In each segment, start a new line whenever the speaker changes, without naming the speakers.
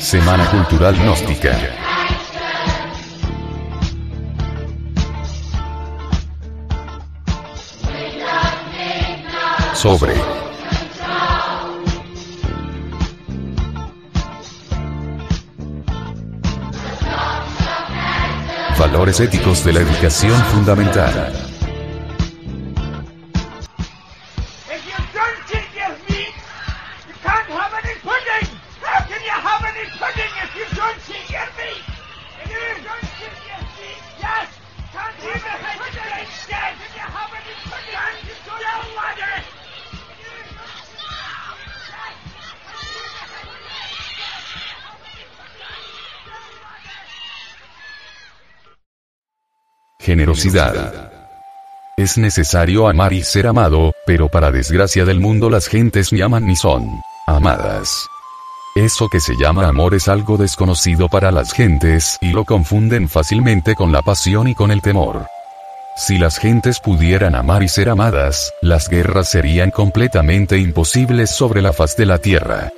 Semana Cultural Gnóstica. Sobre. Valores éticos de la educación fundamental. Generosidad. Es necesario amar y ser amado, pero para desgracia del mundo las gentes ni aman ni son amadas. Eso que se llama amor es algo desconocido para las gentes y lo confunden fácilmente con la pasión y con el temor. Si las gentes pudieran amar y ser amadas, las guerras serían completamente imposibles sobre la faz de la tierra.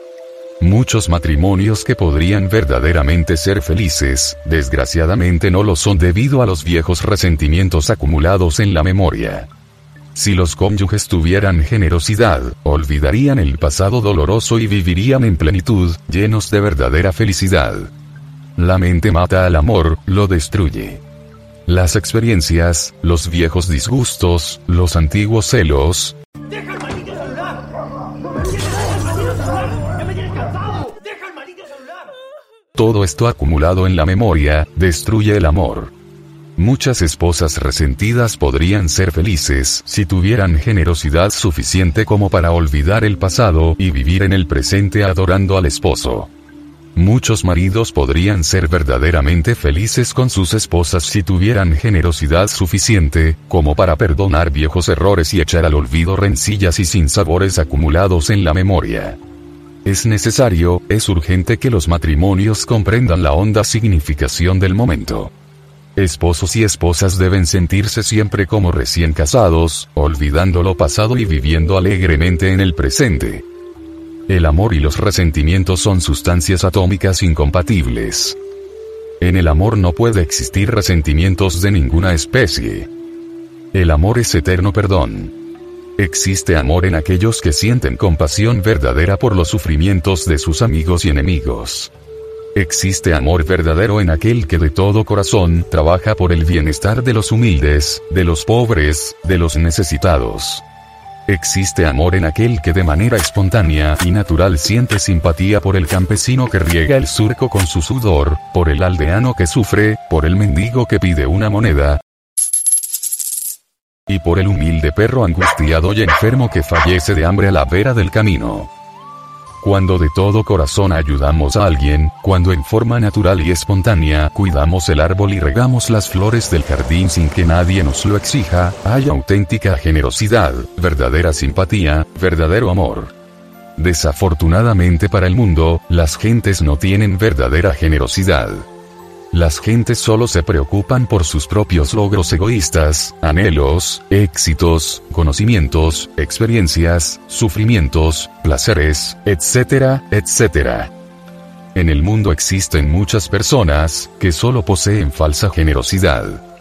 Muchos matrimonios que podrían verdaderamente ser felices, desgraciadamente no lo son debido a los viejos resentimientos acumulados en la memoria. Si los cónyuges tuvieran generosidad, olvidarían el pasado doloroso y vivirían en plenitud, llenos de verdadera felicidad. La mente mata al amor, lo destruye. Las experiencias, los viejos disgustos, los antiguos celos, Todo esto acumulado en la memoria, destruye el amor. Muchas esposas resentidas podrían ser felices si tuvieran generosidad suficiente como para olvidar el pasado y vivir en el presente adorando al esposo. Muchos maridos podrían ser verdaderamente felices con sus esposas si tuvieran generosidad suficiente, como para perdonar viejos errores y echar al olvido rencillas y sinsabores acumulados en la memoria. Es necesario, es urgente que los matrimonios comprendan la honda significación del momento. Esposos y esposas deben sentirse siempre como recién casados, olvidando lo pasado y viviendo alegremente en el presente. El amor y los resentimientos son sustancias atómicas incompatibles. En el amor no puede existir resentimientos de ninguna especie. El amor es eterno perdón. Existe amor en aquellos que sienten compasión verdadera por los sufrimientos de sus amigos y enemigos. Existe amor verdadero en aquel que de todo corazón trabaja por el bienestar de los humildes, de los pobres, de los necesitados. Existe amor en aquel que de manera espontánea y natural siente simpatía por el campesino que riega el surco con su sudor, por el aldeano que sufre, por el mendigo que pide una moneda, y por el humilde perro angustiado y enfermo que fallece de hambre a la vera del camino. Cuando de todo corazón ayudamos a alguien, cuando en forma natural y espontánea cuidamos el árbol y regamos las flores del jardín sin que nadie nos lo exija, hay auténtica generosidad, verdadera simpatía, verdadero amor. Desafortunadamente para el mundo, las gentes no tienen verdadera generosidad. Las gentes solo se preocupan por sus propios logros egoístas, anhelos, éxitos, conocimientos, experiencias, sufrimientos, placeres, etcétera, etcétera. En el mundo existen muchas personas que solo poseen falsa generosidad.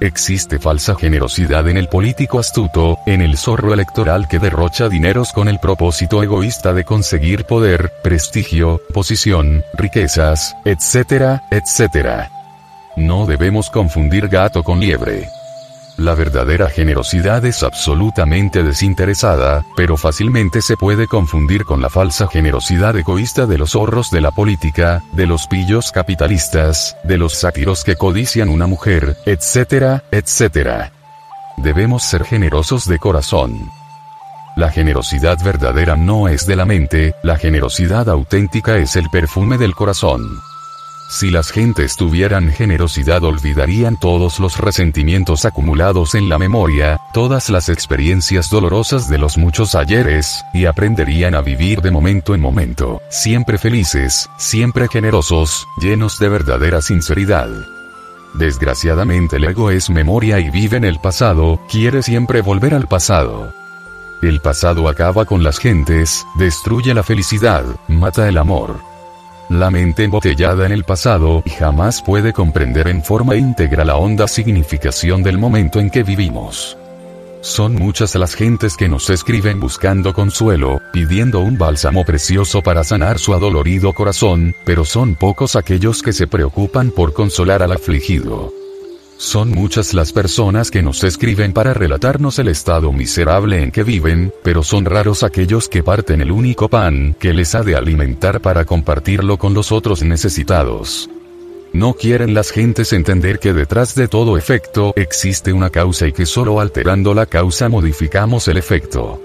Existe falsa generosidad en el político astuto, en el zorro electoral que derrocha dineros con el propósito egoísta de conseguir poder, prestigio, posición, riquezas, etcétera, etcétera. No debemos confundir gato con liebre. La verdadera generosidad es absolutamente desinteresada, pero fácilmente se puede confundir con la falsa generosidad egoísta de los zorros de la política, de los pillos capitalistas, de los sátiros que codician una mujer, etcétera, etcétera. Debemos ser generosos de corazón. La generosidad verdadera no es de la mente, la generosidad auténtica es el perfume del corazón. Si las gentes tuvieran generosidad olvidarían todos los resentimientos acumulados en la memoria, todas las experiencias dolorosas de los muchos ayeres, y aprenderían a vivir de momento en momento, siempre felices, siempre generosos, llenos de verdadera sinceridad. Desgraciadamente el ego es memoria y vive en el pasado, quiere siempre volver al pasado. El pasado acaba con las gentes, destruye la felicidad, mata el amor. La mente embotellada en el pasado jamás puede comprender en forma íntegra la honda significación del momento en que vivimos. Son muchas las gentes que nos escriben buscando consuelo, pidiendo un bálsamo precioso para sanar su adolorido corazón, pero son pocos aquellos que se preocupan por consolar al afligido. Son muchas las personas que nos escriben para relatarnos el estado miserable en que viven, pero son raros aquellos que parten el único pan que les ha de alimentar para compartirlo con los otros necesitados. No quieren las gentes entender que detrás de todo efecto existe una causa y que solo alterando la causa modificamos el efecto.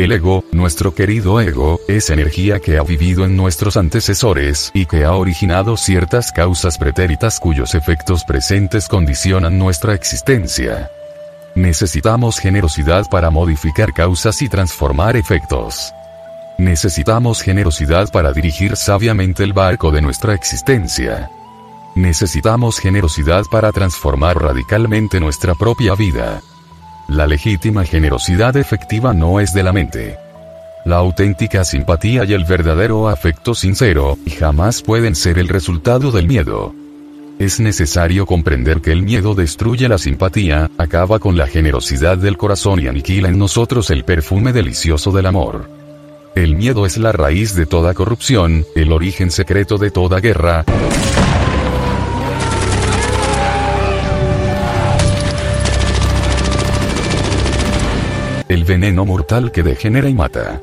El ego, nuestro querido ego, es energía que ha vivido en nuestros antecesores y que ha originado ciertas causas pretéritas cuyos efectos presentes condicionan nuestra existencia. Necesitamos generosidad para modificar causas y transformar efectos. Necesitamos generosidad para dirigir sabiamente el barco de nuestra existencia. Necesitamos generosidad para transformar radicalmente nuestra propia vida. La legítima generosidad efectiva no es de la mente. La auténtica simpatía y el verdadero afecto sincero jamás pueden ser el resultado del miedo. Es necesario comprender que el miedo destruye la simpatía, acaba con la generosidad del corazón y aniquila en nosotros el perfume delicioso del amor. El miedo es la raíz de toda corrupción, el origen secreto de toda guerra. El veneno mortal que degenera y mata.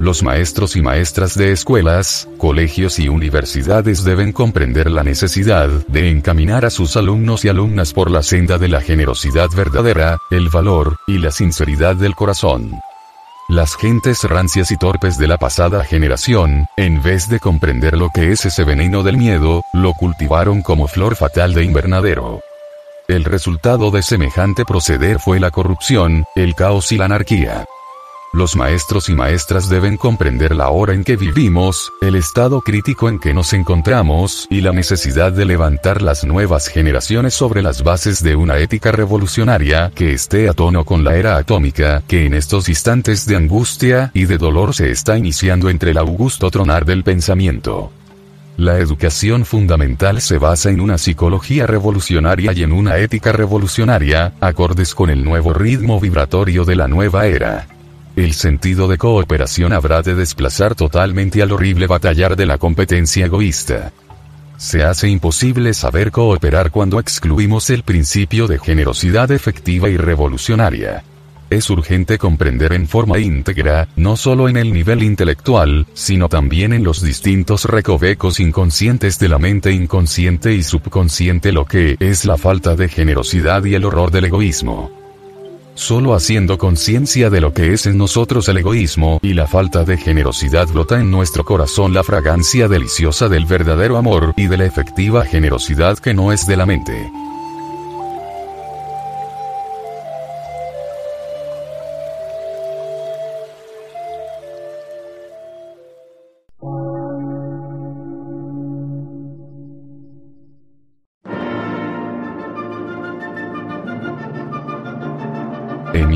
Los maestros y maestras de escuelas, colegios y universidades deben comprender la necesidad de encaminar a sus alumnos y alumnas por la senda de la generosidad verdadera, el valor, y la sinceridad del corazón. Las gentes rancias y torpes de la pasada generación, en vez de comprender lo que es ese veneno del miedo, lo cultivaron como flor fatal de invernadero. El resultado de semejante proceder fue la corrupción, el caos y la anarquía. Los maestros y maestras deben comprender la hora en que vivimos, el estado crítico en que nos encontramos y la necesidad de levantar las nuevas generaciones sobre las bases de una ética revolucionaria que esté a tono con la era atómica que en estos instantes de angustia y de dolor se está iniciando entre el augusto tronar del pensamiento. La educación fundamental se basa en una psicología revolucionaria y en una ética revolucionaria, acordes con el nuevo ritmo vibratorio de la nueva era. El sentido de cooperación habrá de desplazar totalmente al horrible batallar de la competencia egoísta. Se hace imposible saber cooperar cuando excluimos el principio de generosidad efectiva y revolucionaria es urgente comprender en forma íntegra, no solo en el nivel intelectual, sino también en los distintos recovecos inconscientes de la mente inconsciente y subconsciente lo que es la falta de generosidad y el horror del egoísmo. Solo haciendo conciencia de lo que es en nosotros el egoísmo y la falta de generosidad brota en nuestro corazón la fragancia deliciosa del verdadero amor y de la efectiva generosidad que no es de la mente.